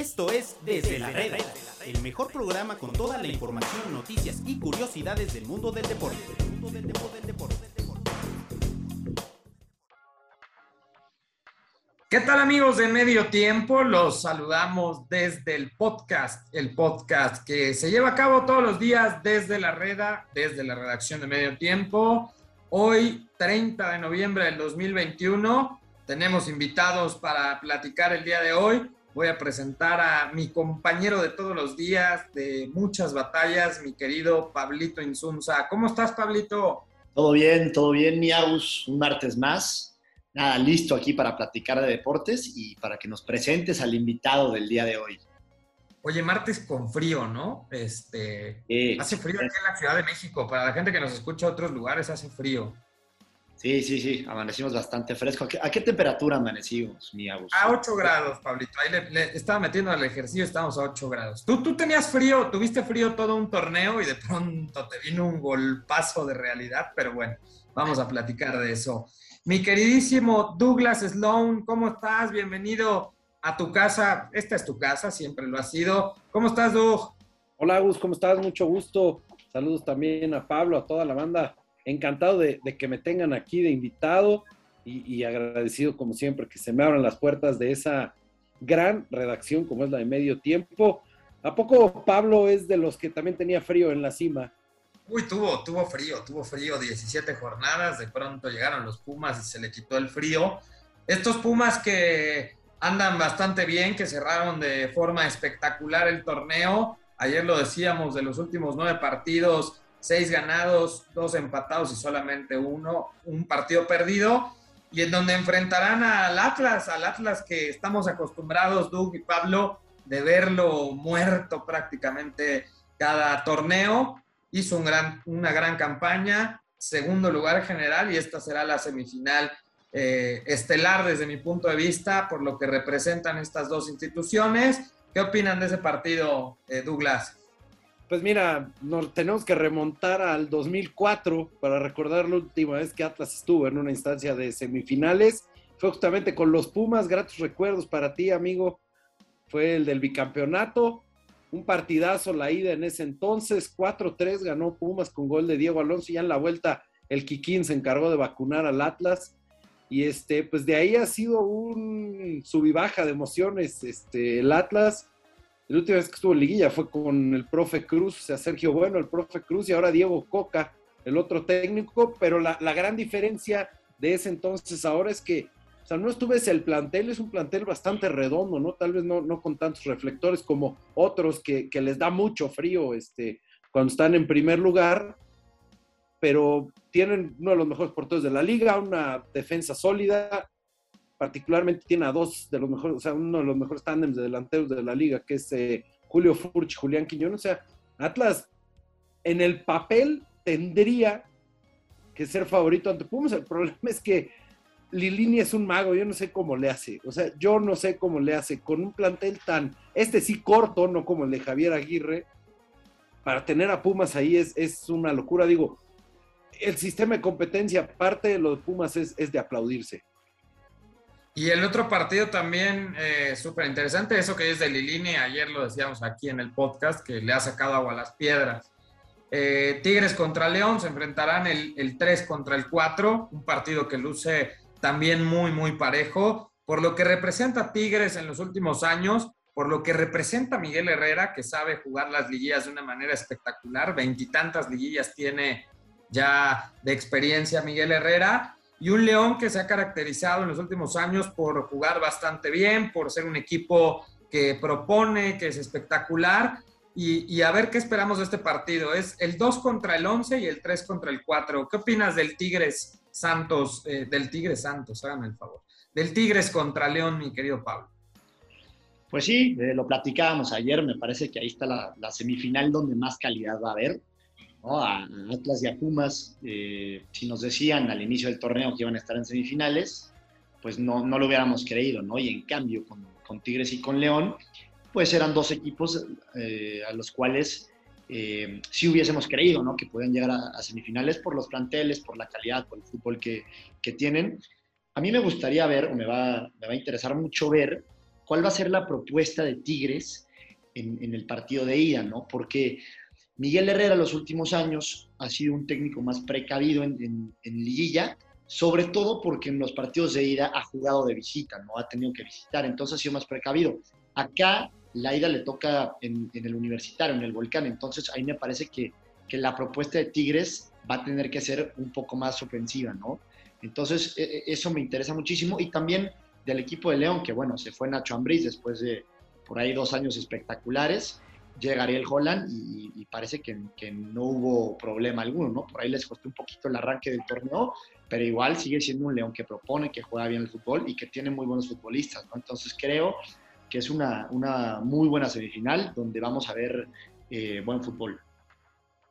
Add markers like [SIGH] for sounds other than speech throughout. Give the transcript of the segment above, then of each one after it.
Esto es Desde la Reda, el mejor programa con toda la información, noticias y curiosidades del mundo del deporte. ¿Qué tal amigos de Medio Tiempo? Los saludamos desde el podcast, el podcast que se lleva a cabo todos los días desde la Reda, desde la redacción de Medio Tiempo. Hoy, 30 de noviembre del 2021, tenemos invitados para platicar el día de hoy. Voy a presentar a mi compañero de todos los días, de muchas batallas, mi querido Pablito Insunza. ¿Cómo estás, Pablito? Todo bien, todo bien, Miaus. Un martes más nada, listo aquí para platicar de deportes y para que nos presentes al invitado del día de hoy. Oye, martes con frío, ¿no? Este, hace frío aquí en la Ciudad de México. Para la gente que nos escucha a otros lugares, hace frío. Sí, sí, sí, amanecimos bastante fresco. ¿A qué, temperatura amanecimos, mi A 8 grados, Pablito. Ahí le, estaba metiendo al ejercicio, estamos a 8 grados. ¿Tú, tú tenías frío, tuviste frío todo un torneo y de pronto te vino un golpazo de realidad, pero bueno, vamos a platicar de eso. Mi queridísimo Douglas Sloan, ¿cómo estás? Bienvenido a tu casa. Esta es tu casa, siempre lo ha sido. ¿Cómo estás, Doug? Hola, Gus, ¿cómo estás? Mucho gusto. Saludos también a Pablo, a toda la banda. Encantado de, que me tengan aquí de invitado y, y, agradecido, como siempre, que se me abran las puertas de esa gran redacción como es la de Medio Tiempo. ¿A poco Pablo es de los que también tenía frío en la cima? Uy, tuvo, tuvo frío, tuvo frío, 17 jornadas, de pronto llegaron los Pumas y se le quitó el frío. Estos Pumas que andan bastante bien, que cerraron de forma espectacular el torneo. Ayer lo decíamos, de los últimos nueve partidos, seis ganados, dos empatados y solamente uno, un partido perdido. Y en donde enfrentarán al Atlas, al Atlas que estamos acostumbrados, Doug y Pablo, de verlo muerto prácticamente cada torneo hizo un gran, una gran campaña, segundo lugar general y esta será la semifinal eh, estelar desde mi punto de vista por lo que representan estas dos instituciones. ¿Qué opinan de ese partido, eh, Douglas? Pues mira, nos tenemos que remontar al 2004 para recordar la última vez que Atlas estuvo en una instancia de semifinales. Fue justamente con los Pumas, gratos recuerdos para ti, amigo. Fue el del bicampeonato un partidazo la ida en ese entonces, 4-3 ganó Pumas con gol de Diego Alonso ya en la vuelta el Kikín se encargó de vacunar al Atlas y este, pues de ahí ha sido un sub y baja de emociones, este, el Atlas, la última vez que estuvo en liguilla fue con el profe Cruz, o sea, Sergio Bueno, el profe Cruz y ahora Diego Coca, el otro técnico, pero la, la gran diferencia de ese entonces ahora es que sea, no estuve el plantel, es un plantel bastante redondo, ¿no? Tal vez no, no con tantos reflectores como otros que, que, les da mucho frío este, cuando están en primer lugar, pero tienen uno de los mejores porteros de la liga, una defensa sólida, particularmente tiene a dos de los mejores, o sea, uno de los mejores tándems de delanteros de la liga, que es eh, Julio Furch, Julián Quiñón, o sea, Atlas en el papel tendría que ser favorito ante Pumas, el problema es que Lilini es un mago, yo no sé cómo le hace. O sea, yo no sé cómo le hace con un plantel tan, este sí corto, no como el de Javier Aguirre, para tener a Pumas ahí es, es una locura. Digo, el sistema de competencia, parte de los Pumas es, de aplaudirse. Y el otro partido también eh, súper interesante, eso que es de Lilini, ayer lo decíamos aquí en el podcast, que le ha sacado agua a las piedras. Eh, Tigres contra León se enfrentarán el, el 3 contra el 4, un partido que luce también muy, muy parejo, por lo que representa Tigres en los últimos años, por lo que representa Miguel Herrera, que sabe jugar las liguillas de una manera espectacular, veintitantas liguillas tiene ya de experiencia Miguel Herrera, y un León que se ha caracterizado en los últimos años por jugar bastante bien, por ser un equipo que propone, que es espectacular, y, y, a ver qué esperamos de este partido. Es el 2 contra el 11 y el 3 contra el 4. ¿Qué opinas del Tigres Santos, eh, del Tigres Santos, háganme el favor. Del Tigres contra León, mi querido Pablo. Pues sí, eh, lo platicábamos ayer, me parece que ahí está la, semifinal donde más calidad va a haber. A, Atlas y a Pumas, eh, si nos decían al inicio del torneo que iban a estar en semifinales, pues no, no lo hubiéramos creído, ¿no? Y en cambio, con, Tigres y con León, pues eran dos equipos a los cuales eh, si hubiésemos creído ¿no? que pueden llegar a, semifinales por los planteles, por la calidad, por el fútbol que, que, tienen. A mí me gustaría ver, o me va, me va a interesar mucho ver cuál va a ser la propuesta de Tigres en, el partido de ida, ¿no? Porque Miguel Herrera los últimos años ha sido un técnico más precavido en, liguilla, sobre todo porque en los partidos de ida ha jugado de visita, no ha tenido que visitar, entonces ha sido más precavido. Acá la ida le toca en, el universitario, en el volcán, entonces ahí me parece que, que, la propuesta de Tigres va a tener que ser un poco más ofensiva, ¿no? Entonces e, e, eso me interesa muchísimo y también del equipo de León, que bueno, se fue Nacho Ambriz después de por ahí dos años espectaculares, llegaría el Holland y, parece que, no hubo problema alguno, ¿no? Por ahí les costó un poquito el arranque del torneo, pero igual sigue siendo un León que propone, que juega bien el fútbol y que tiene muy buenos futbolistas, ¿no? Entonces creo que es una, una muy buena semifinal donde vamos a ver eh, buen fútbol.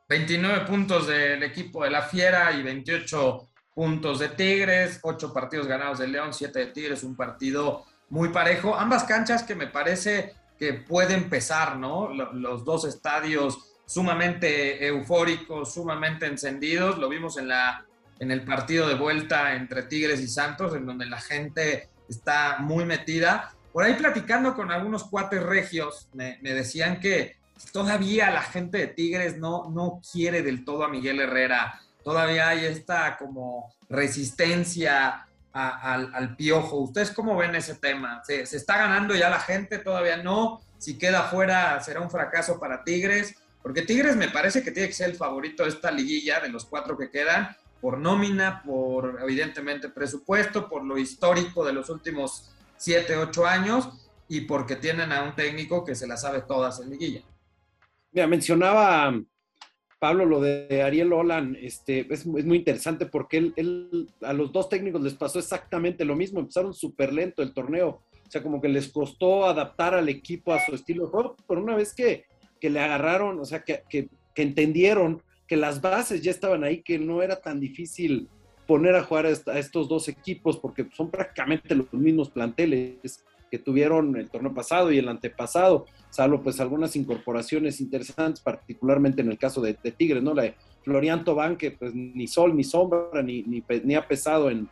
29 puntos del equipo de la Fiera y 28 puntos de Tigres, 8 partidos ganados de León, 7 de Tigres, un partido muy parejo. Ambas canchas que me parece que pueden pesar, ¿no? Los dos estadios sumamente eufóricos, sumamente encendidos. Lo vimos en la en el partido de vuelta entre Tigres y Santos, en donde la gente está muy metida. Por ahí platicando con algunos cuates regios, me, decían que todavía la gente de Tigres no, no quiere del todo a Miguel Herrera. Todavía hay esta como resistencia al, piojo. ¿Ustedes cómo ven ese tema? ¿Se, ¿Se, está ganando ya la gente? ¿Todavía no? Si queda fuera, será un fracaso para Tigres. Porque Tigres me parece que tiene que ser el favorito de esta liguilla, de los cuatro que quedan por nómina, por evidentemente presupuesto, por lo histórico de los últimos 7, 8 años y porque tienen a un técnico que se la sabe todas en liguilla. Mira, mencionaba Pablo lo de Ariel Olan, este, es, muy interesante porque él, a los dos técnicos les pasó exactamente lo mismo, empezaron súper lento el torneo, o sea, como que les costó adaptar al equipo a su estilo de juego, pero una vez que, le agarraron, o sea, que, que entendieron que las bases ya estaban ahí, que no era tan difícil poner a jugar a, estos dos equipos, porque son prácticamente los mismos planteles que tuvieron el torneo pasado y el antepasado, salvo pues algunas incorporaciones interesantes, particularmente en el caso de, Tigres, ¿no? La de Florian Tobán, que pues ni sol ni sombra, ni, ni, ha pesado en,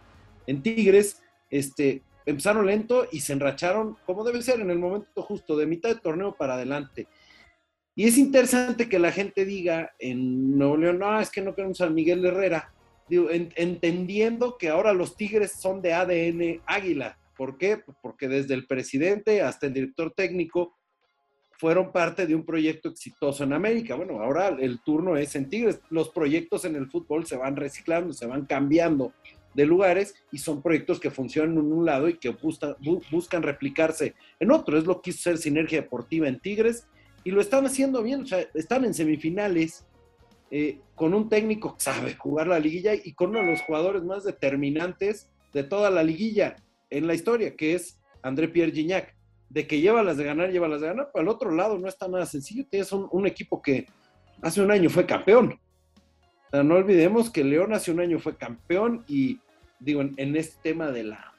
en Tigres, este, empezaron lento y se enracharon, como debe ser, en el momento justo, de mitad de torneo para adelante. Y es interesante que la gente diga en Nuevo León, no, es que no queremos a Miguel Herrera, Digo, entendiendo que ahora los Tigres son de ADN Águila. ¿Por qué? Porque desde el presidente hasta el director técnico fueron parte de un proyecto exitoso en América. Bueno, ahora el turno es en Tigres. Los proyectos en el fútbol se van reciclando, se van cambiando de lugares y son proyectos que funcionan en un lado y que buscan, replicarse en otro. Es lo que hizo ser Sinergia Deportiva en Tigres y lo están haciendo bien, o sea, están en semifinales eh, con un técnico que sabe jugar la liguilla y con uno de los jugadores más determinantes de toda la liguilla en la historia, que es André Pierre Gignac. De que lleva las de ganar, lleva las de ganar, pero al otro lado no está nada sencillo. Tienes un, equipo que hace un año fue campeón. no olvidemos que León hace un año fue campeón y digo, en, este tema de la,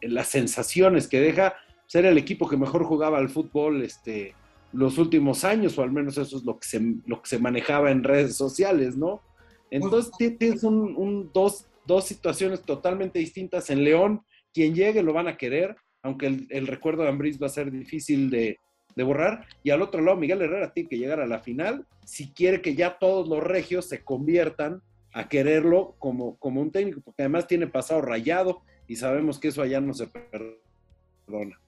las sensaciones que deja ser el equipo que mejor jugaba al fútbol este, los últimos años, o al menos eso es lo que se, lo que se manejaba en redes sociales, ¿no? Entonces tienes un, dos, situaciones totalmente distintas. En León, quien llegue lo van a querer, aunque el, recuerdo de Ambriz va a ser difícil de, borrar. Y al otro lado, Miguel Herrera tiene que llegar a la final si quiere que ya todos los regios se conviertan a quererlo como, como un técnico, porque además tiene pasado rayado y sabemos que eso allá no se perdona.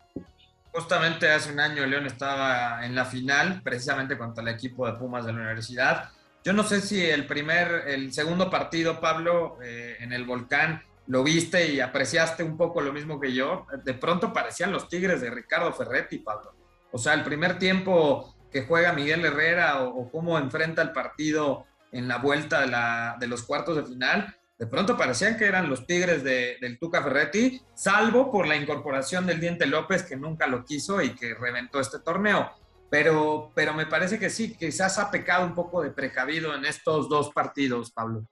Justamente hace un año León estaba en la final, precisamente contra el equipo de Pumas de la universidad. Yo no sé si el primer, el segundo partido, Pablo, eh, en el volcán, lo viste y apreciaste un poco lo mismo que yo. De pronto parecían los Tigres de Ricardo Ferretti, Pablo. O sea, el primer tiempo que juega Miguel Herrera o, cómo enfrenta el partido en la vuelta de, de los cuartos de final, de pronto parecían que eran los Tigres del Tuca Ferretti, salvo por la incorporación del Diente López, que nunca lo quiso y que reventó este torneo. Pero, pero me parece que sí, quizás ha pecado un poco de precavido en estos dos partidos, Pablo.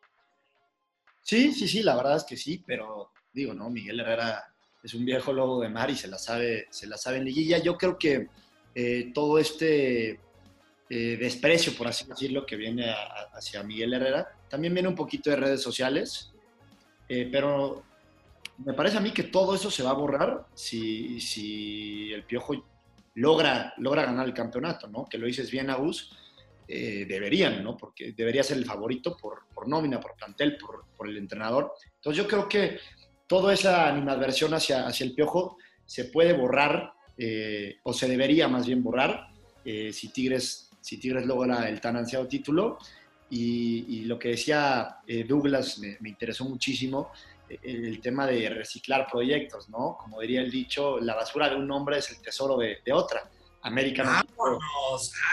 Sí, sí, sí, la verdad es que sí, pero digo, ¿no? Miguel Herrera es un viejo lobo de mar y se la sabe, se la sabe en liguilla. Yo creo que eh, todo este eh, desprecio, por así decirlo, que viene hacia Miguel Herrera. También viene un poquito de redes sociales, eh, pero me parece a mí que todo eso se va a borrar si, si el Piojo logra, logra ganar el campeonato, ¿no? Que lo dices bien, Agus, eh, deberían, ¿no? Porque debería ser el favorito por, por nómina, por plantel, por, por, el entrenador. Entonces yo creo que toda esa animadversión hacia, hacia el Piojo se puede borrar, eh, o se debería más bien borrar, eh, si, Tigres, si Tigres logra el tan ansiado título. Y, lo que decía Douglas me, me interesó muchísimo, el tema de reciclar proyectos, ¿no? Como diría el dicho, la basura de un hombre es el tesoro de otra. América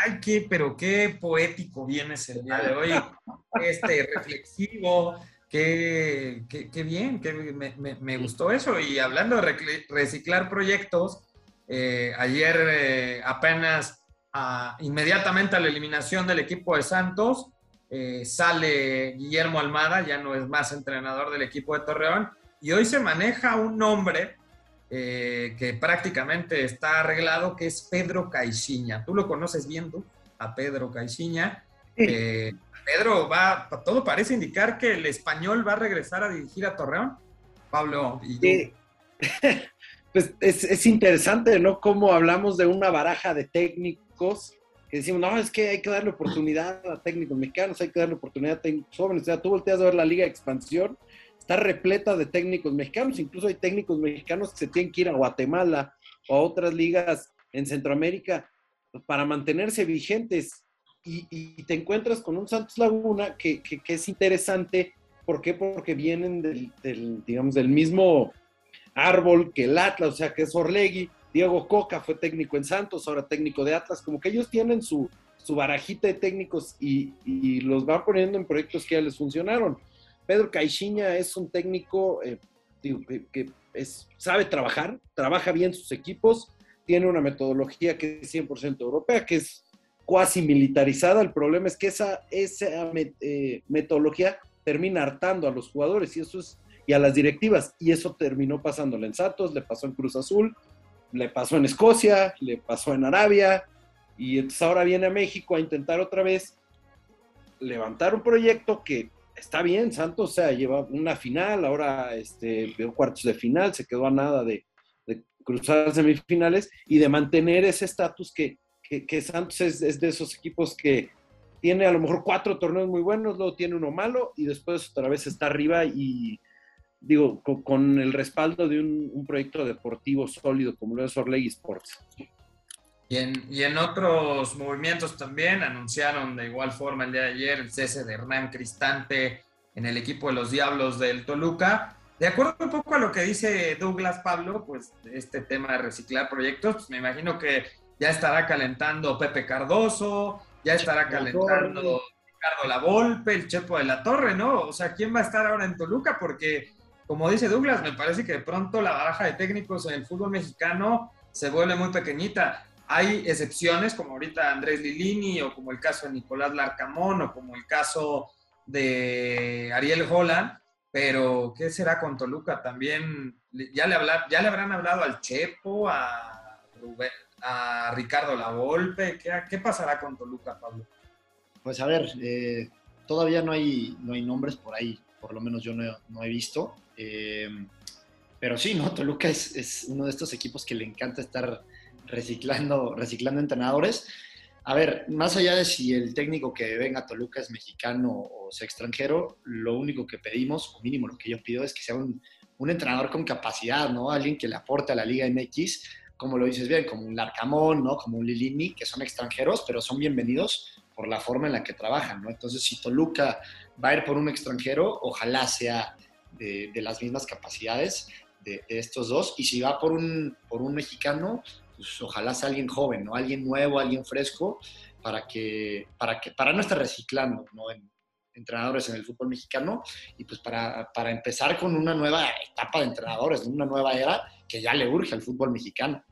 ¡Ay, qué, pero qué poético vienes el día de hoy! Este, reflexivo, qué, qué, bien, qué, me, gustó eso. Y hablando de reciclar proyectos, eh, ayer eh, apenas a, inmediatamente a la eliminación del equipo de Santos, eh, sale Guillermo Almada, ya no es más entrenador del equipo de Torreón, y hoy se maneja un nombre eh, que prácticamente está arreglado, que es Pedro Caixinha. Tú lo conoces bien, tú, a Pedro Caixinha. Eh, Pedro va, todo parece indicar que el español va a regresar a dirigir a Torreón. Pablo, ¿y sí. [LAUGHS] pues es, es, interesante, ¿no? Cómo hablamos de una baraja de técnicos que decimos, no, es que hay que darle oportunidad a técnicos mexicanos, hay que darle oportunidad a técnicos jóvenes. O sea, tú volteas a ver la Liga de Expansión, está repleta de técnicos mexicanos, incluso hay técnicos mexicanos que se tienen que ir a Guatemala o a otras ligas en Centroamérica para mantenerse vigentes. Y, y te encuentras con un Santos Laguna que, que, que, es interesante. ¿Por qué? Porque vienen del, del, digamos, del mismo árbol que el Atlas, o sea, que es Orlegui, Diego Coca fue técnico en Santos, ahora técnico de Atlas, como que ellos tienen su, su barajita de técnicos y, y, los van poniendo en proyectos que ya les funcionaron. Pedro Caixinha es un técnico eh, que, sabe trabajar, trabaja bien sus equipos, tiene una metodología que es 100% europea, que es cuasi militarizada. El problema es que esa, esa eh, metodología termina hartando a los jugadores y eso es y a las directivas y eso terminó pasándole en Santos, le pasó en Cruz Azul, le pasó en Escocia, le pasó en Arabia, y entonces ahora viene a México a intentar otra vez levantar un proyecto que está bien, Santos, o sea, lleva una final, ahora este, cuartos de final, se quedó a nada de, cruzar semifinales y de mantener ese estatus que, que, Santos es, de esos equipos que tiene a lo mejor cuatro torneos muy buenos, luego tiene uno malo y después otra vez está arriba y digo, con, con el respaldo de un, un, proyecto deportivo sólido como lo es Orlegi Sports. Y en, y en, otros movimientos también anunciaron de igual forma el día de ayer el cese de Hernán Cristante en el equipo de los Diablos del Toluca. De acuerdo un poco a lo que dice Douglas Pablo, pues este tema de reciclar proyectos, pues me imagino que ya estará calentando Pepe Cardoso, ya estará calentando Ricardo Lavolpe, el Chepo de la Torre, ¿no? O sea, ¿quién va a estar ahora en Toluca? Porque como dice Douglas, me parece que de pronto la baraja de técnicos en el fútbol mexicano se vuelve muy pequeñita. Hay excepciones, como ahorita Andrés Lilini, o como el caso de Nicolás Larcamón, o como el caso de Ariel Holland, pero ¿qué será con Toluca? También, ya le, habla, ya le habrán hablado al Chepo, a Ricardo Lavolpe, ¿Qué, ¿qué pasará con Toluca, Pablo? Pues a ver, eh, todavía no hay, no hay nombres por ahí, por lo menos yo no, no he visto. Eh, pero sí, ¿no? Toluca es, es, uno de estos equipos que le encanta estar reciclando, reciclando entrenadores. A ver, más allá de si el técnico que venga a Toluca es mexicano o sea extranjero, lo único que pedimos, o mínimo lo que yo pido, es que sea un, un entrenador con capacidad, ¿no? Alguien que le aporte a la Liga MX, como lo dices bien, como un Larcamón, ¿no? Como un Lilini, que son extranjeros, pero son bienvenidos por la forma en la que trabajan, ¿no? Entonces, si Toluca va a ir por un extranjero, ojalá sea de, de las mismas capacidades de, de, estos dos. Y si va por un, por un mexicano, pues ojalá sea alguien joven, ¿no? Alguien nuevo, alguien fresco, para que, para que, para no estar reciclando, ¿no? En, entrenadores en el fútbol mexicano y pues para, para, empezar con una nueva etapa de entrenadores, una nueva era que ya le urge al fútbol mexicano.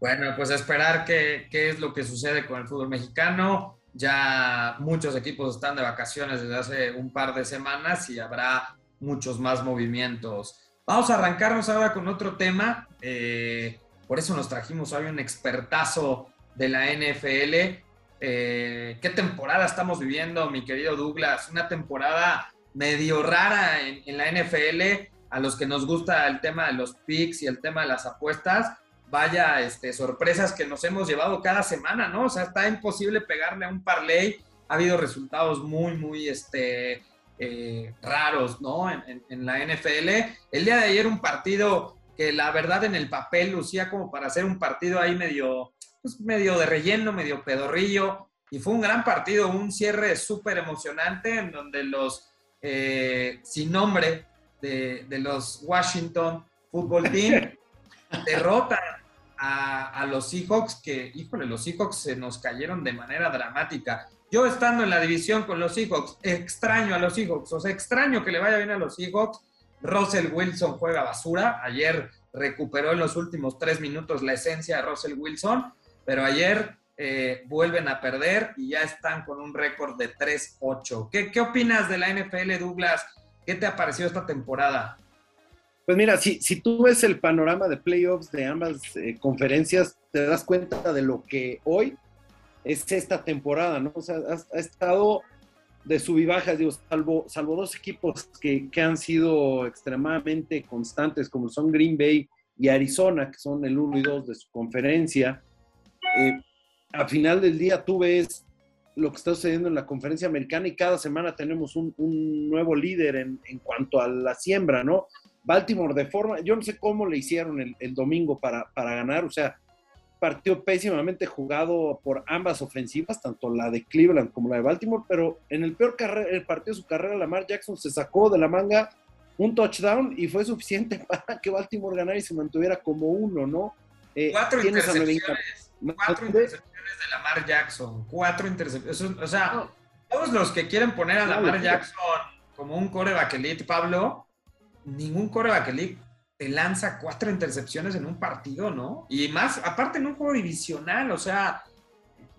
Bueno, pues esperar qué, qué es lo que sucede con el fútbol mexicano. Ya muchos equipos están de vacaciones desde hace un par de semanas y habrá muchos más movimientos. Vamos a arrancarnos ahora con otro tema. Eh, por eso nos trajimos hoy un expertazo de la NFL. Eh, ¿Qué temporada estamos viviendo, mi querido Douglas? Una temporada medio rara en, la NFL. a los que nos gusta el tema de los picks y el tema de las apuestas, vaya este, sorpresas que nos hemos llevado cada semana, ¿no? O sea, está imposible pegarle a un parlay. Ha habido resultados muy, muy este, eh, raros, ¿no? En, la NFL. El día de ayer un partido que la verdad en el papel lucía como para hacer un partido ahí medio, pues medio de relleno, medio pedorrillo. Y fue un gran partido, un cierre súper emocionante en donde los eh, sin nombre de, de los Washington Football Team [LAUGHS] derrotan a, los Seahawks, que, híjole, los Seahawks se nos cayeron de manera dramática. Yo estando en la división con los Seahawks, extraño a los Seahawks, o sea, extraño que le vaya bien a los Seahawks. Russell Wilson juega basura. Ayer recuperó en los últimos tres minutos la esencia de Russell Wilson, pero ayer eh, vuelven a perder y ya están con un récord de 3-8. ¿Qué, ¿Qué opinas de la NFL, Douglas? ¿Qué te ha parecido esta temporada? Pues mira, si, si tú ves el panorama de playoffs de ambas eh, conferencias, te das cuenta de lo que hoy es esta temporada, ¿no? O sea, ha, estado de sub y bajas, digo, salvo, salvo dos equipos que, que, han sido extremadamente constantes, como son Green Bay y Arizona, que son el 1 y 2 de su conferencia. Eh, al final del día tú ves lo que está sucediendo en la conferencia americana y cada semana tenemos un, un nuevo líder en, en, cuanto a la siembra, ¿no? Baltimore de forma, yo no sé cómo le hicieron el, el domingo para, para, ganar, o sea, partió pésimamente jugado por ambas ofensivas, tanto la de Cleveland como la de Baltimore, pero en el peor el partido de su carrera, Lamar Jackson se sacó de la manga un touchdown y fue suficiente [LAUGHS] para que Baltimore ganara y se mantuviera como uno, ¿no? Eh, cuatro intercepciones, cuatro intercepciones de Lamar Jackson, cuatro intercepciones, o sea, todos los que quieren poner a Lamar Jackson como un coreback elite, Pablo, ningún coreback elite te lanza cuatro intercepciones en un partido, ¿no? Y más, aparte en un juego divisional, o sea,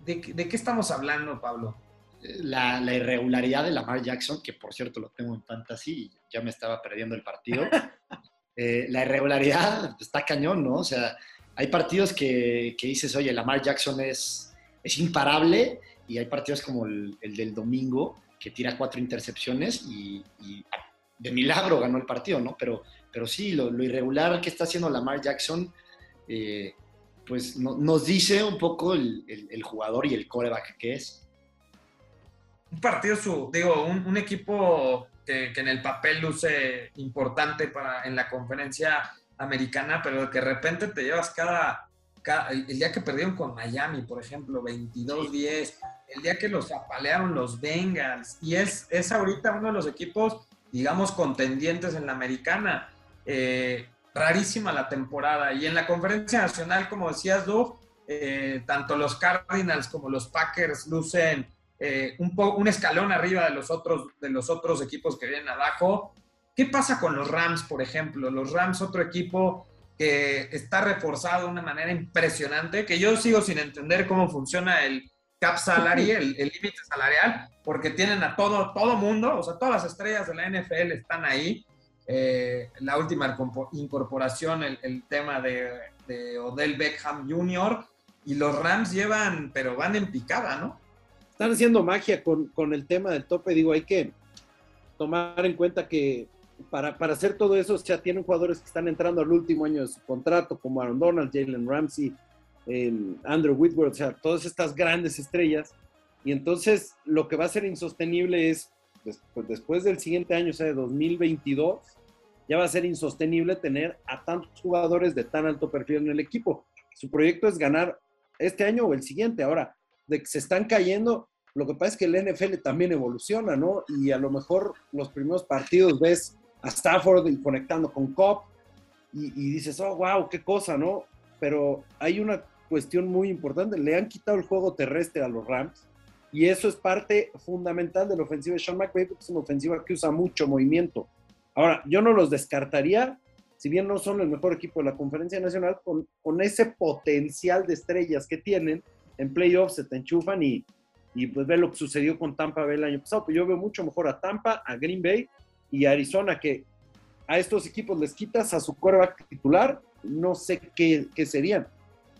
¿de, de qué estamos hablando, Pablo? La, la, irregularidad de Lamar Jackson, que por cierto lo tengo en fantasy y ya me estaba perdiendo el partido. [LAUGHS] eh, la irregularidad está cañón, ¿no? O sea, hay partidos que, que, dices, oye, Lamar Jackson es, es imparable y hay partidos como el, el del domingo que tira cuatro intercepciones y, y de milagro ganó el partido, ¿no? Pero, pero sí, lo, lo irregular que está haciendo Lamar Jackson, eh, pues no, nos dice un poco el, el, el, jugador y el coreback que es. Un partido, su, digo, un, un equipo que, que, en el papel luce importante para, en la conferencia americana, pero que de repente te llevas cada, cada el, el, día que perdieron con Miami, por ejemplo, 22-10, el día que los apalearon los Bengals, y es, es ahorita uno de los equipos digamos, contendientes en la americana. Eh, rarísima la temporada. Y en la conferencia nacional, como decías, Doug, eh, tanto los Cardinals como los Packers lucen eh, un, un, escalón arriba de los, otros, de los otros equipos que vienen abajo. ¿Qué pasa con los Rams, por ejemplo? Los Rams, otro equipo que está reforzado de una manera impresionante, que yo sigo sin entender cómo funciona el cap salary, el límite salarial, porque tienen a todo, todo mundo, o sea, todas las estrellas de la NFL están ahí. Eh, la última incorporación, el, tema de, de, Odell Beckham Jr. Y los Rams llevan, pero van en picada, ¿no? Están haciendo magia con, el tema del tope. Digo, hay que tomar en cuenta que para, para hacer todo eso, ya tienen jugadores que están entrando al último año de su contrato, como Aaron Donald, Jalen Ramsey, eh, Andrew Whitworth, o sea, todas estas grandes estrellas y entonces lo que va a ser insostenible es, después, después del siguiente año, o sea, de 2022, ya va a ser insostenible tener a tantos jugadores de tan alto perfil en el equipo. Su proyecto es ganar este año o el siguiente. Ahora, de que se están cayendo, lo que pasa es que el NFL también evoluciona, ¿no? Y a lo mejor los primeros partidos ves a Stafford conectando con Cobb y, y dices, oh, wow, qué cosa, ¿no? Pero hay una cuestión muy importante. Le han quitado el juego terrestre a los Rams y eso es parte fundamental de la ofensiva de Sean McVay, porque es una ofensiva que usa mucho movimiento. Ahora, yo no los descartaría, si bien no son el mejor equipo de la conferencia nacional, con, ese potencial de estrellas que tienen, en playoffs se te enchufan y, y pues ve lo que sucedió con Tampa Bay el año pasado. Pues yo veo mucho mejor a Tampa, a Green Bay y a Arizona, que a estos equipos les quitas a su quarterback titular, no sé qué, qué serían.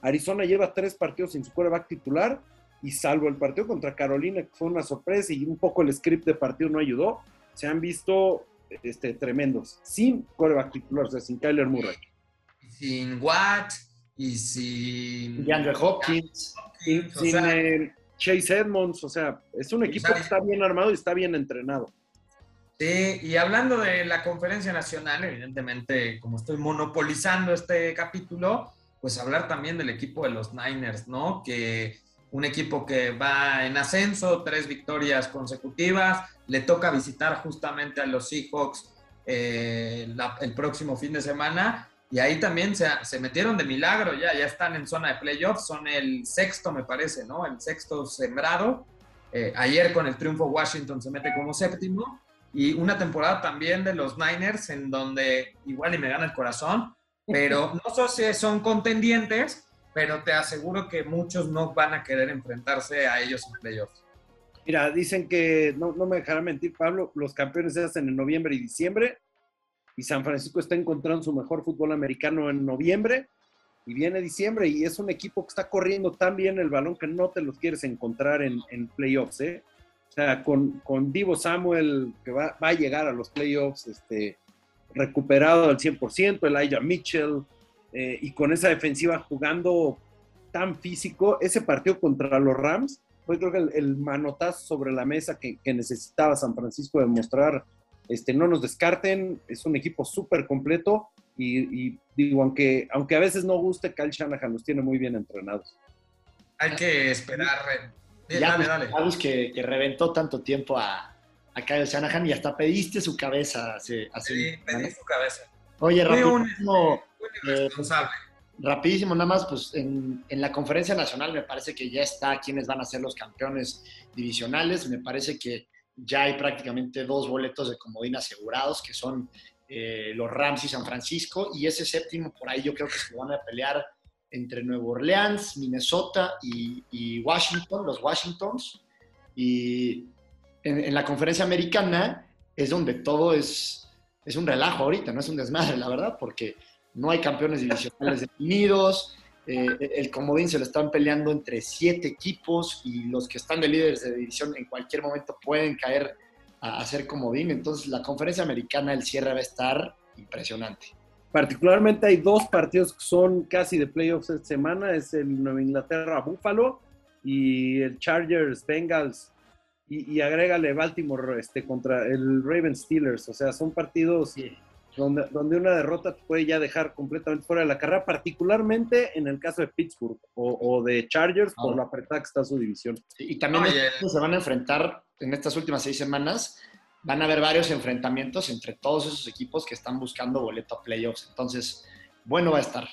Arizona lleva tres partidos sin su quarterback titular y salvo el partido contra Carolina, que fue una sorpresa y un poco el script de partido no ayudó, se han visto este, tremendos, sin coreback titular, o sea, sin Kyler Murray. Sin Watt y sin... Y Andrew Hopkins. Sin, eh, Chase Edmonds, o sea, es un equipo que está bien armado y está bien entrenado. Sí, y hablando de la conferencia nacional, evidentemente, como estoy monopolizando este capítulo, pues hablar también del equipo de los Niners, ¿no? Que un equipo que va en ascenso, tres victorias consecutivas, le toca visitar justamente a los Seahawks eh, el próximo fin de semana. Y ahí también se, se, metieron de milagro, ya, ya están en zona de playoffs, son el sexto, me parece, ¿no? El sexto sembrado. Eh, ayer con el triunfo Washington se mete como séptimo. Y una temporada también de los Niners en donde igual y me gana el corazón, pero [LAUGHS] no sé si son contendientes, pero te aseguro que muchos no van a querer enfrentarse a ellos en playoffs. Mira, dicen que, no, no me dejará mentir Pablo, los campeones se hacen en noviembre y diciembre, y San Francisco está encontrando su mejor fútbol americano en noviembre, y viene diciembre, y es un equipo que está corriendo tan bien el balón que no te los quieres encontrar en, playoffs, ¿eh? O sea, con, con Divo Samuel, que va, va, a llegar a los playoffs, este, recuperado al 100%, Elijah Mitchell, eh, y con esa defensiva jugando tan físico, ese partido contra los Rams fue creo que el, manotazo sobre la mesa que, necesitaba San Francisco demostrar, este, no nos descarten, es un equipo súper completo y, digo, aunque, aunque a veces no guste, Kyle Shanahan los tiene muy bien entrenados. Hay que esperar. Eh, ya, dale, dale. Que, que, reventó tanto tiempo a, a Kyle Shanahan y hasta pediste su cabeza hace, hace Sí, pedí su cabeza. Oye, rapidísimo, eh, rapidísimo, nada más, pues en, en, la conferencia nacional me parece que ya está quienes van a ser los campeones divisionales. Me parece que ya hay prácticamente dos boletos de comodín asegurados, que son eh, los Rams y San Francisco. Y ese séptimo, por ahí yo creo que se van a pelear entre Nueva Orleans, Minnesota y, y Washington, los Washingtons. Y en, en la conferencia americana es donde todo es es un relajo ahorita, no es un desmadre, la verdad, porque no hay campeones divisionales definidos, eh, el comodín se lo están peleando entre siete equipos y los que están de líderes de división en cualquier momento pueden caer a, a ser comodín, entonces la conferencia americana, el cierre va a estar impresionante. Particularmente hay dos partidos que son casi de playoffs esta semana, es el Nueva Inglaterra Buffalo y el Chargers Bengals. Y, agrégale Baltimore este, contra el Ravens Steelers. O sea, son partidos donde, donde una derrota te puede ya dejar completamente fuera de la carrera, particularmente en el caso de Pittsburgh o, de Chargers por la apretada que está su división. Y también se van a enfrentar en estas últimas seis semanas. Van a haber varios enfrentamientos entre todos esos equipos que están buscando boleto a playoffs. Entonces, bueno va a estar.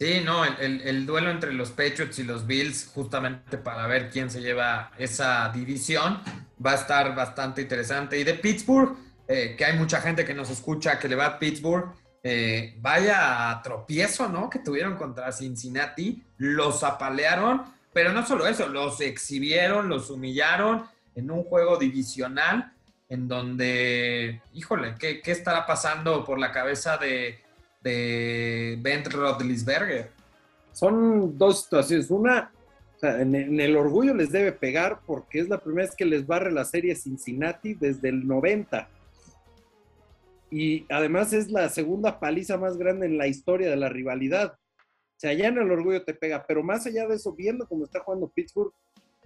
Sí, no, el, duelo entre los Patriots y los Bills, justamente para ver quién se lleva esa división, va a estar bastante interesante. Y de Pittsburgh, eh, que hay mucha gente que nos escucha que le va a Pittsburgh, eh, vaya tropiezo, ¿no? Que tuvieron contra Cincinnati, los apalearon, pero no solo eso, los exhibieron, los humillaron en un juego divisional en donde, híjole, ¿qué, qué estará pasando por la cabeza de de Ben Roethlisberger. Son dos situaciones. Una, en, el orgullo les debe pegar porque es la primera vez que les barre la serie Cincinnati desde el 90. Y además es la segunda paliza más grande en la historia de la rivalidad. O sea, ya en el orgullo te pega, pero más allá de eso, viendo cómo está jugando Pittsburgh,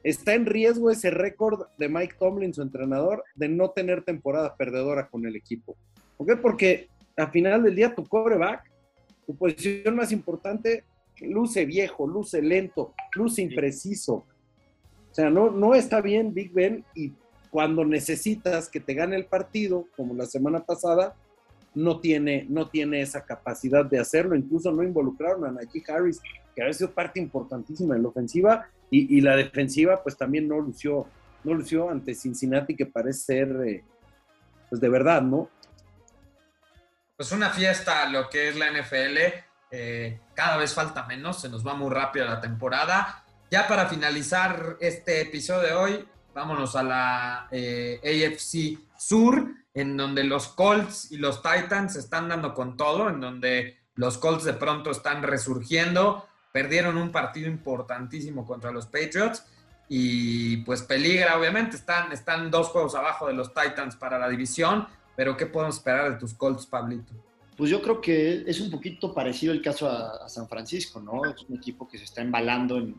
está en riesgo ese récord de Mike Tomlin, su entrenador, de no tener temporada perdedora con el equipo. ¿Por qué? Porque al final del día tu coreback, tu posición más importante, luce viejo, luce lento, luce impreciso. O sea, no, no está bien Big Ben y cuando necesitas que te gane el partido, como la semana pasada, no tiene, no tiene esa capacidad de hacerlo. Incluso no involucraron a Najee Harris, que ha sido parte importantísima en la ofensiva, y, la defensiva pues también no lució, no lució ante Cincinnati, que parece ser, eh, pues de verdad, ¿no? pues una fiesta lo que es la NFL. Eh, cada vez falta menos, se nos va muy rápido la temporada. Ya para finalizar este episodio de hoy, vámonos a la eh, AFC Sur, en donde los Colts y los Titans están dando con todo, en donde los Colts de pronto están resurgiendo, perdieron un partido importantísimo contra los Patriots y pues peligra, obviamente, están, están dos juegos abajo de los Titans para la división, pero ¿qué podemos esperar de tus Colts, Pablito? Pues yo creo que es un poquito parecido el caso a, San Francisco, ¿no? Es un equipo que se está embalando en,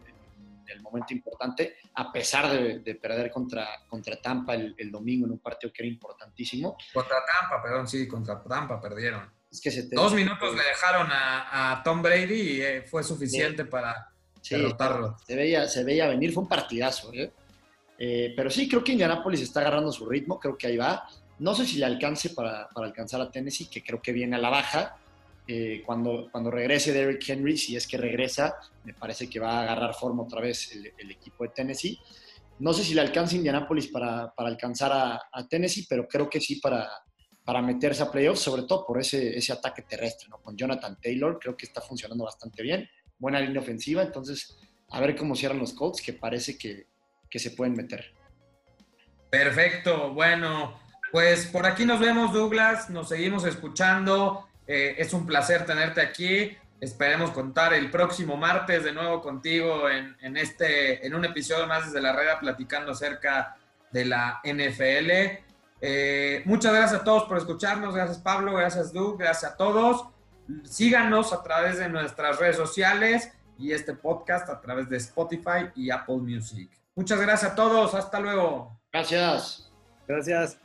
el momento importante, a pesar de, perder contra, contra Tampa el, domingo en un partido que era importantísimo. Contra Tampa, perdón, sí, contra Tampa perdieron. Es que Dos minutos le dejaron a, Tom Brady y eh, fue suficiente para derrotarlo. Se veía, se veía venir, fue un partidazo, ¿eh? ¿eh? pero sí, creo que Indianapolis está agarrando su ritmo, creo que ahí va. No sé si le alcance para, para alcanzar a Tennessee, que creo que viene a la baja. Eh, cuando, cuando regrese Derrick Henry, si es que regresa, me parece que va a agarrar forma otra vez el, equipo de Tennessee. No sé si le alcanza Indianapolis para, para alcanzar a, Tennessee, pero creo que sí para, para meterse a playoffs, sobre todo por ese, ese ataque terrestre, ¿no? Con Jonathan Taylor, creo que está funcionando bastante bien. Buena línea ofensiva, entonces a ver cómo cierran los Colts, que parece que, que se pueden meter. Perfecto, bueno, pues por aquí nos vemos, Douglas, nos seguimos escuchando. Eh, es un placer tenerte aquí. Esperemos contar el próximo martes de nuevo contigo en, este, en un episodio más desde la red platicando acerca de la NFL. Eh, muchas gracias a todos por escucharnos. Gracias Pablo, gracias Doug, gracias a todos. Síganos a través de nuestras redes sociales y este podcast a través de Spotify y Apple Music. Muchas gracias a todos. Hasta luego. Gracias. Gracias.